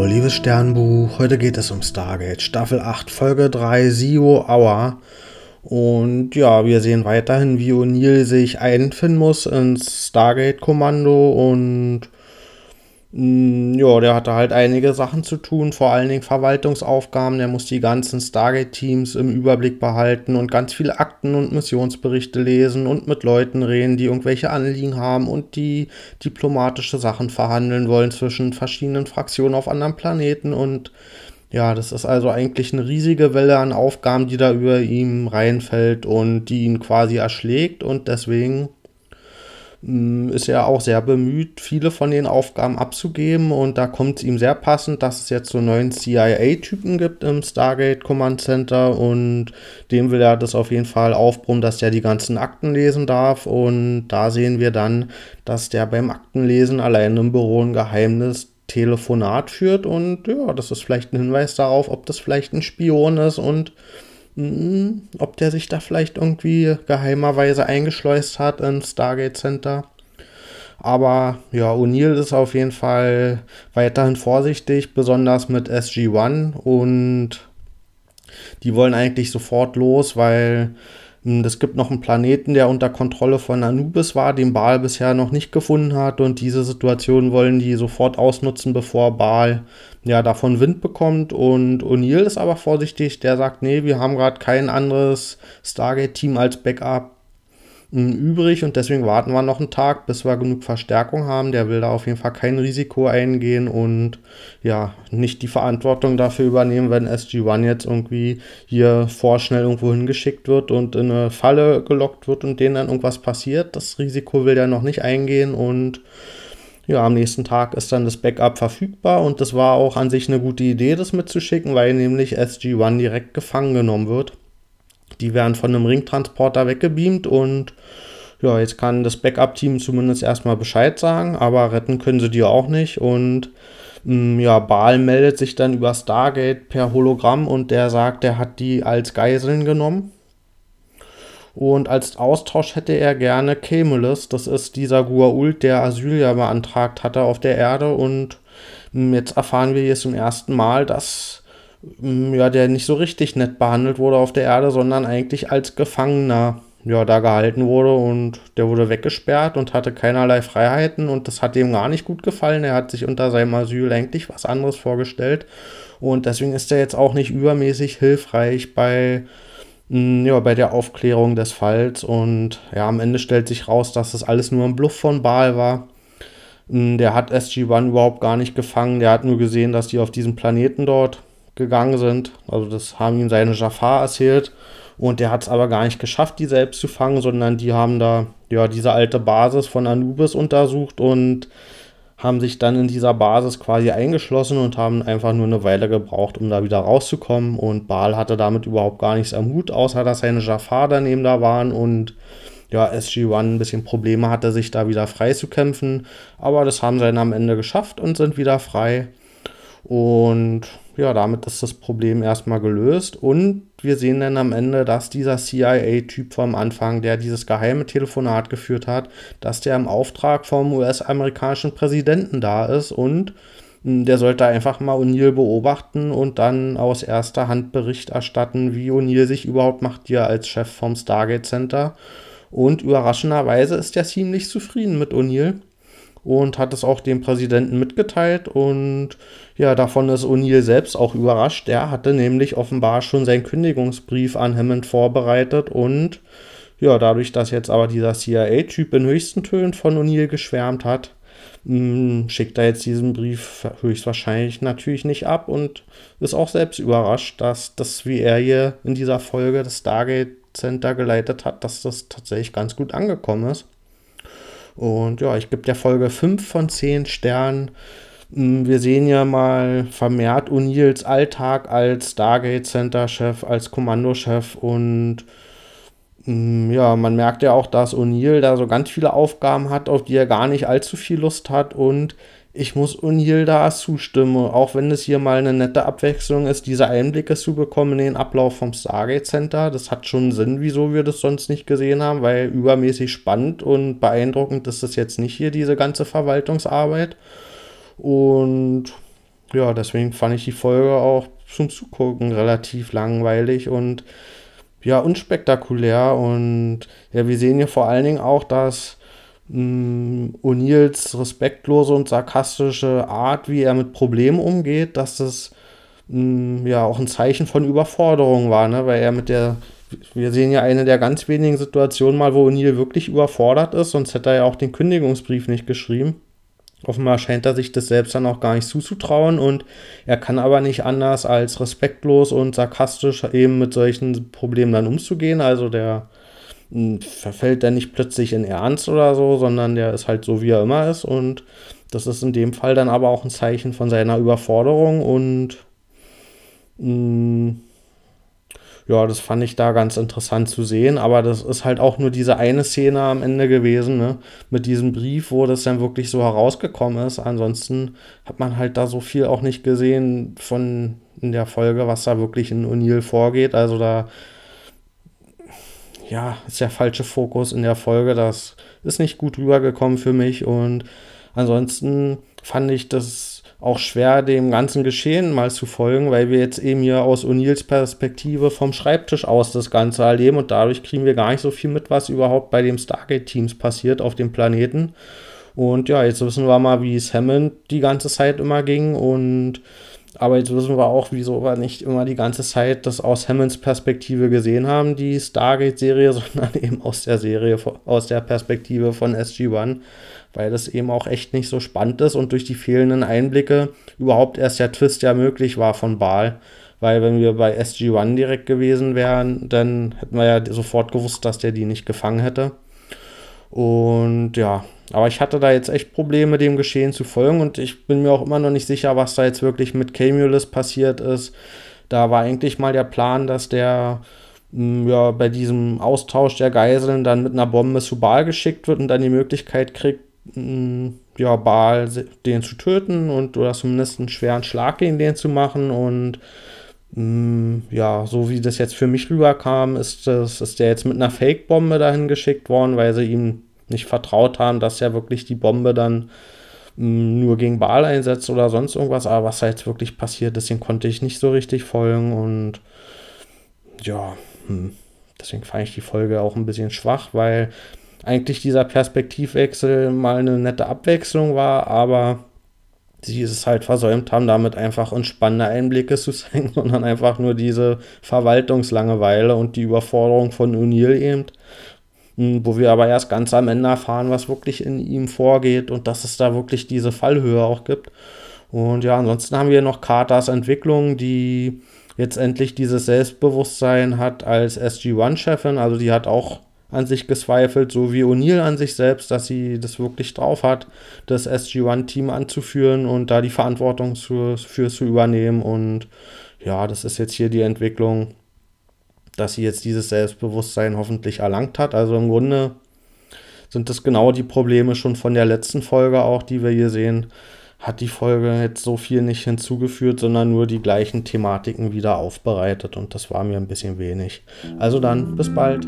Hallo, liebes Sternbuch. Heute geht es um Stargate, Staffel 8, Folge 3, Zero Hour. Und ja, wir sehen weiterhin, wie O'Neill sich einfinden muss ins Stargate-Kommando und ja, der hatte halt einige Sachen zu tun, vor allen Dingen Verwaltungsaufgaben. Der muss die ganzen Stargate-Teams im Überblick behalten und ganz viele Akten und Missionsberichte lesen und mit Leuten reden, die irgendwelche Anliegen haben und die diplomatische Sachen verhandeln wollen zwischen verschiedenen Fraktionen auf anderen Planeten. Und ja, das ist also eigentlich eine riesige Welle an Aufgaben, die da über ihm reinfällt und die ihn quasi erschlägt. Und deswegen Mm, ist er auch sehr bemüht, viele von den Aufgaben abzugeben. Und da kommt es ihm sehr passend, dass es jetzt so neuen CIA-Typen gibt im Stargate Command Center. Und dem will er das auf jeden Fall aufbrummen, dass der die ganzen Akten lesen darf. Und da sehen wir dann, dass der beim Aktenlesen allein im Büro ein geheimes Telefonat führt. Und ja, das ist vielleicht ein Hinweis darauf, ob das vielleicht ein Spion ist. Und hm, ob der sich da vielleicht irgendwie geheimerweise eingeschleust hat ins Stargate Center. Aber ja, O'Neill ist auf jeden Fall weiterhin vorsichtig, besonders mit SG-1 und die wollen eigentlich sofort los, weil hm, es gibt noch einen Planeten, der unter Kontrolle von Anubis war, den Baal bisher noch nicht gefunden hat. Und diese Situation wollen die sofort ausnutzen, bevor Baal ja davon Wind bekommt. Und O'Neill ist aber vorsichtig. Der sagt, nee, wir haben gerade kein anderes Stargate-Team als Backup übrig und deswegen warten wir noch einen Tag, bis wir genug Verstärkung haben. Der will da auf jeden Fall kein Risiko eingehen und ja, nicht die Verantwortung dafür übernehmen, wenn SG-1 jetzt irgendwie hier vorschnell irgendwo hingeschickt wird und in eine Falle gelockt wird und denen dann irgendwas passiert. Das Risiko will der noch nicht eingehen und ja, am nächsten Tag ist dann das Backup verfügbar und das war auch an sich eine gute Idee, das mitzuschicken, weil nämlich SG-1 direkt gefangen genommen wird. Die werden von einem Ringtransporter weggebeamt und ja, jetzt kann das Backup-Team zumindest erstmal Bescheid sagen, aber retten können sie die auch nicht. Und mh, mm, ja, Baal meldet sich dann über Stargate per Hologramm und der sagt, er hat die als Geiseln genommen. Und als Austausch hätte er gerne Camulus, das ist dieser Guault, der Asyl ja beantragt hatte auf der Erde. Und mh, mm, jetzt erfahren wir hier zum ersten Mal, dass Mm, ja, der nicht so richtig nett behandelt wurde auf der Erde, sondern eigentlich als Gefangener ja, da gehalten wurde und der wurde weggesperrt und hatte keinerlei Freiheiten und das hat ihm gar nicht gut gefallen. Er hat sich unter seinem Asyl eigentlich was anderes vorgestellt und deswegen ist er jetzt auch nicht übermäßig hilfreich bei, ja, bei der Aufklärung des Falls und ja, am Ende stellt sich raus, dass das alles nur ein Bluff von Baal war. Mm, der hat SG-1 überhaupt gar nicht gefangen, der hat nur gesehen, dass die auf diesem Planeten dort gegangen sind. Also das haben ihm seine Jafar erzählt. Und der hat es aber gar nicht geschafft, die selbst zu fangen, sondern die haben da ja diese alte Basis von Anubis untersucht und haben sich dann in dieser Basis quasi eingeschlossen und haben einfach nur eine Weile gebraucht, um da wieder rauszukommen. Und Baal hatte damit überhaupt gar nichts am Hut, außer dass seine Jafar daneben da waren und ja, SG-1 ein bisschen Probleme hatte, sich da wieder frei zu kämpfen. Aber das haben sie dann am Ende geschafft und sind wieder frei. Und ja, damit ist das Problem erstmal gelöst. Und wir sehen dann am Ende, dass dieser CIA-Typ vom Anfang, der dieses geheime Telefonat geführt hat, dass der im Auftrag vom US-amerikanischen Präsidenten da ist und hm, der sollte einfach mal O'Neill beobachten und dann aus erster Hand Bericht erstatten, wie O'Neill sich überhaupt macht, hier als Chef vom Stargate Center. Und überraschenderweise ist er ziemlich zufrieden mit O'Neill und hat es auch dem Präsidenten mitgeteilt. Und ja, davon ist O'Neill selbst auch überrascht. Er hatte nämlich offenbar schon seinen Kündigungsbrief an Hammond vorbereitet und ja, dadurch, dass jetzt aber dieser CIA-Typ in höchsten Tönen von O'Neill geschwärmt hat, hm, schickt er jetzt diesen Brief höchstwahrscheinlich natürlich nicht ab und ist auch selbst überrascht, dass das, wie er hier in dieser Folge das Stargate Center geleitet hat, dass das tatsächlich ganz gut angekommen ist. Und ja, ich gebe der Folge 5 von 10 Sternen. Hm, wir sehen ja mal vermehrt O'Neills Alltag als Stargate Center Chef, als Kommandochef und ja, man merkt ja auch, dass O'Neill da so ganz viele Aufgaben hat, auf die er gar nicht allzu viel Lust hat und ich muss Unil da zustimmen, auch wenn es hier mal eine nette Abwechslung ist, diese Einblicke zu bekommen in den Ablauf vom Stargate Center. Das hat schon Sinn, wieso wir das sonst nicht gesehen haben, weil übermäßig spannend und beeindruckend ist das jetzt nicht hier, diese ganze Verwaltungsarbeit. Und ja, deswegen fand ich die Folge auch zum Zugucken relativ langweilig und ja, unspektakulär. Und ja, wir sehen hier vor allen Dingen auch, dass mm, O'Neills respektlose und sarkastische Art, wie er mit Problemen umgeht, dass das mh, mm, ja auch ein Zeichen von Überforderung war, ne? weil er mit der wir sehen ja eine der ganz wenigen Situationen mal, wo O'Neill wirklich überfordert ist, sonst hätte er ja auch den Kündigungsbrief nicht geschrieben. Offenbar scheint er sich das selbst dann auch gar nicht zuzutrauen und er kann aber nicht anders als respektlos und sarkastisch eben mit solchen Problemen dann umzugehen. Also der hm, verfällt dann nicht plötzlich in Ernst oder so, sondern der ist halt so, wie er immer ist und das ist in dem Fall dann aber auch ein Zeichen von seiner Überforderung und hm, ja, das fand ich da ganz interessant zu sehen. Aber das ist halt auch nur diese eine Szene am Ende gewesen, ne? Mit diesem Brief, wo das dann wirklich so herausgekommen ist. Ansonsten hat man halt da so viel auch nicht gesehen von in der Folge, was da wirklich in O'Neill vorgeht. Also da, ja, ist der falsche Fokus in der Folge. Das ist nicht gut rübergekommen für mich. Und ansonsten fand ich das auch schwer, dem ganzen Geschehen mal zu folgen, weil wir jetzt eben hier aus O'Neills Perspektive vom Schreibtisch aus das Ganze erleben und dadurch kriegen wir gar nicht so viel mit, was überhaupt bei dem Stargate-Teams passiert auf dem Planeten. Und ja, jetzt wissen wir mal, wie es Hammond die ganze Zeit immer ging und aber jetzt wissen wir auch, wieso wir nicht immer die ganze Zeit das aus Hammonds Perspektive gesehen haben, die Stargate-Serie, sondern eben aus der Serie, aus der Perspektive von SG-1 weil das eben auch echt nicht so spannend ist und durch die fehlenden Einblicke überhaupt erst der Twist ja möglich war von Baal. Weil wenn wir bei SG-1 direkt gewesen wären, dann hätten wir ja sofort gewusst, dass der die nicht gefangen hätte. Und ja, aber ich hatte da jetzt echt Probleme, dem Geschehen zu folgen und ich bin mir auch immer noch nicht sicher, was da jetzt wirklich mit Camulus passiert ist. Da war eigentlich mal der Plan, dass der hm, ja, bei diesem Austausch der Geiseln dann mit einer Bombe zu Baal geschickt wird und dann die Möglichkeit kriegt, ja, Baal den zu töten und oder zumindest einen schweren Schlag gegen den zu machen und ja, so wie das jetzt für mich rüberkam, ist, das, ist der jetzt mit einer Fake-Bombe dahin geschickt worden, weil sie ihm nicht vertraut haben, dass er wirklich die Bombe dann mh, nur gegen Baal einsetzt oder sonst irgendwas. Aber was da jetzt wirklich passiert ist, den konnte ich nicht so richtig folgen und ja, hm. deswegen fand ich die Folge auch ein bisschen schwach, weil eigentlich dieser Perspektivwechsel mal eine nette Abwechslung war, aber sie es halt versäumt haben, damit einfach entspannende Einblicke zu zeigen, sondern einfach nur diese Verwaltungslangeweile und die Überforderung von O'Neill eben, hm, wo wir aber erst ganz am Ende erfahren, was wirklich in ihm vorgeht und dass es da wirklich diese Fallhöhe auch gibt. Und ja, ansonsten haben wir noch Carters Entwicklung, die jetzt endlich dieses Selbstbewusstsein hat als SG-1-Chefin. Also die hat auch an sich gezweifelt, so wie O'Neill an sich selbst, dass sie das wirklich drauf hat, das SG-1-Team anzuführen und da die Verantwortung zu, für zu übernehmen. Und ja, das ist jetzt hier die Entwicklung, dass sie jetzt dieses Selbstbewusstsein hoffentlich erlangt hat. Also im Grunde sind das genau die Probleme schon von der letzten Folge auch, die wir hier sehen. Hat die Folge jetzt so viel nicht hinzugeführt, sondern nur die gleichen Thematiken wieder aufbereitet und das war mir ein bisschen wenig. Also dann, bis bald.